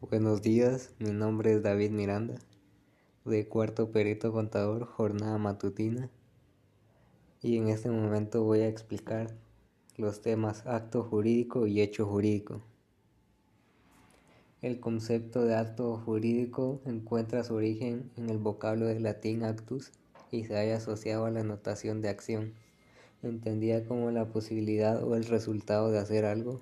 Buenos días, mi nombre es David Miranda, de cuarto perito contador, jornada matutina, y en este momento voy a explicar los temas acto jurídico y hecho jurídico. El concepto de acto jurídico encuentra su origen en el vocablo del latín actus y se haya asociado a la notación de acción, entendida como la posibilidad o el resultado de hacer algo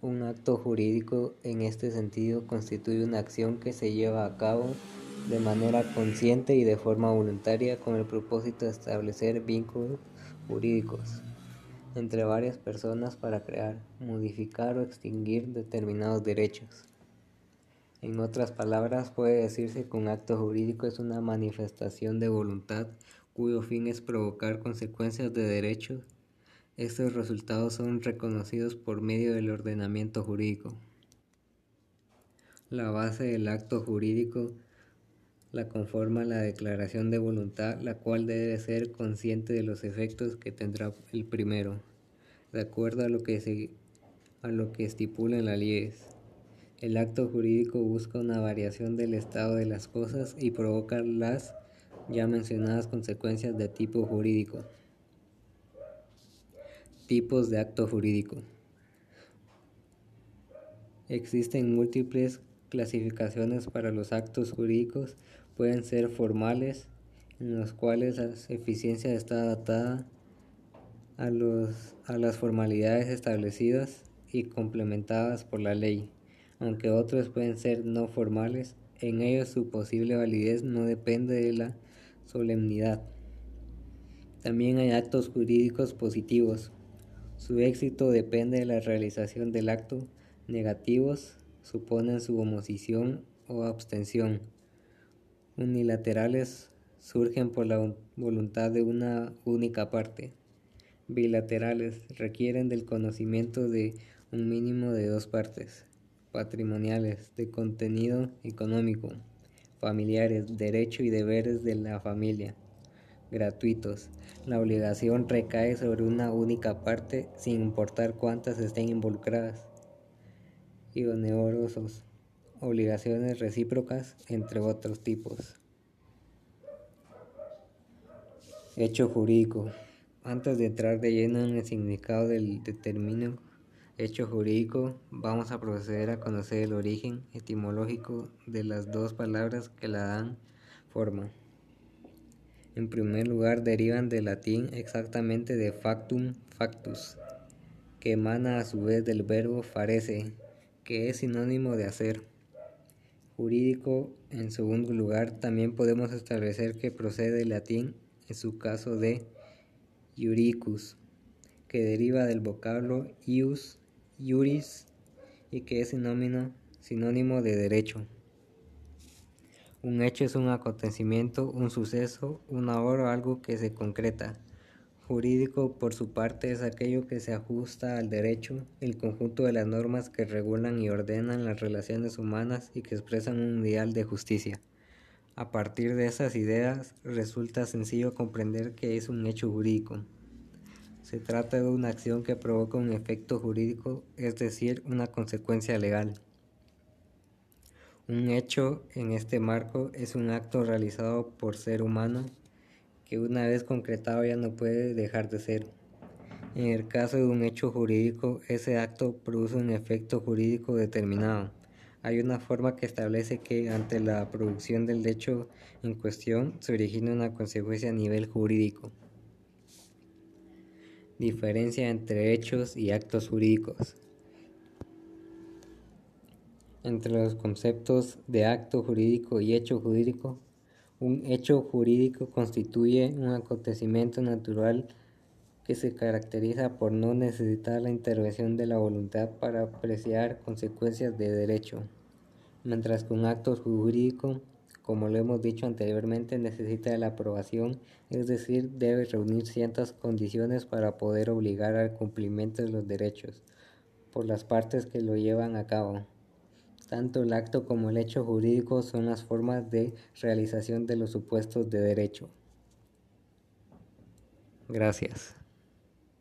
un acto jurídico en este sentido constituye una acción que se lleva a cabo de manera consciente y de forma voluntaria con el propósito de establecer vínculos jurídicos entre varias personas para crear, modificar o extinguir determinados derechos. En otras palabras, puede decirse que un acto jurídico es una manifestación de voluntad cuyo fin es provocar consecuencias de derechos estos resultados son reconocidos por medio del ordenamiento jurídico. La base del acto jurídico la conforma la declaración de voluntad, la cual debe ser consciente de los efectos que tendrá el primero, de acuerdo a lo que, se, a lo que estipula en la ley. El acto jurídico busca una variación del estado de las cosas y provoca las ya mencionadas consecuencias de tipo jurídico. Tipos de acto jurídico. Existen múltiples clasificaciones para los actos jurídicos. Pueden ser formales, en los cuales la eficiencia está adaptada a, los, a las formalidades establecidas y complementadas por la ley, aunque otros pueden ser no formales. En ellos su posible validez no depende de la solemnidad. También hay actos jurídicos positivos, su éxito depende de la realización del acto. Negativos suponen su oposición o abstención. Unilaterales surgen por la voluntad de una única parte. Bilaterales requieren del conocimiento de un mínimo de dos partes. Patrimoniales de contenido económico. Familiares, derecho y deberes de la familia gratuitos. La obligación recae sobre una única parte sin importar cuántas estén involucradas. Y onerosos, obligaciones recíprocas, entre otros tipos. Hecho jurídico. Antes de entrar de lleno en el significado del término hecho jurídico, vamos a proceder a conocer el origen etimológico de las dos palabras que la dan forma. En primer lugar, derivan del latín exactamente de factum factus, que emana a su vez del verbo farese, que es sinónimo de hacer. Jurídico, en segundo lugar, también podemos establecer que procede del latín en su caso de iuricus, que deriva del vocablo ius, iuris, y que es sinónimo, sinónimo de derecho. Un hecho es un acontecimiento, un suceso, una obra o algo que se concreta. Jurídico, por su parte, es aquello que se ajusta al derecho, el conjunto de las normas que regulan y ordenan las relaciones humanas y que expresan un ideal de justicia. A partir de esas ideas, resulta sencillo comprender que es un hecho jurídico. Se trata de una acción que provoca un efecto jurídico, es decir, una consecuencia legal. Un hecho en este marco es un acto realizado por ser humano que una vez concretado ya no puede dejar de ser. En el caso de un hecho jurídico, ese acto produce un efecto jurídico determinado. Hay una forma que establece que ante la producción del hecho en cuestión se origina una consecuencia a nivel jurídico. Diferencia entre hechos y actos jurídicos. Entre los conceptos de acto jurídico y hecho jurídico, un hecho jurídico constituye un acontecimiento natural que se caracteriza por no necesitar la intervención de la voluntad para apreciar consecuencias de derecho, mientras que un acto jurídico, como lo hemos dicho anteriormente, necesita de la aprobación, es decir, debe reunir ciertas condiciones para poder obligar al cumplimiento de los derechos por las partes que lo llevan a cabo. Tanto el acto como el hecho jurídico son las formas de realización de los supuestos de derecho. Gracias.